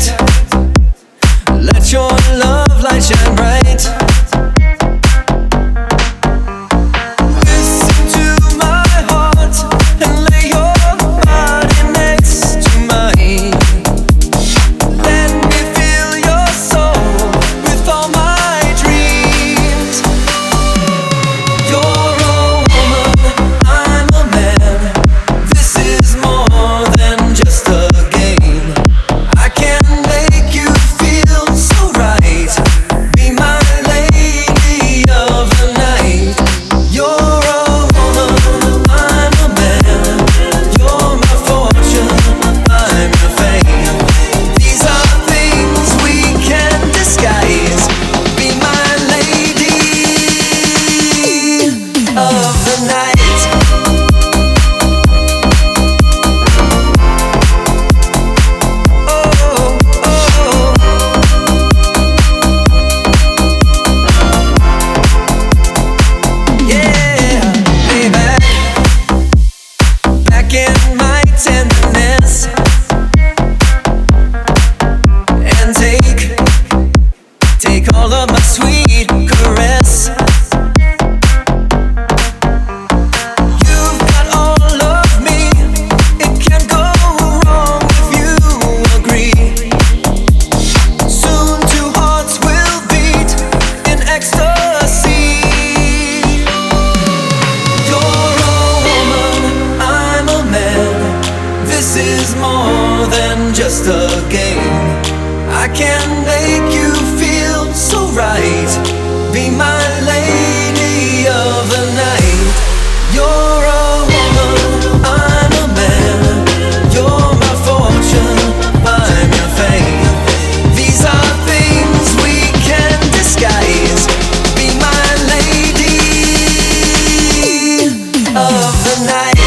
Time. breaking my tenderness. I can make you feel so right. Be my lady of the night. You're a woman, I'm a man. You're my fortune, I'm your fame. These are things we can disguise. Be my lady of the night.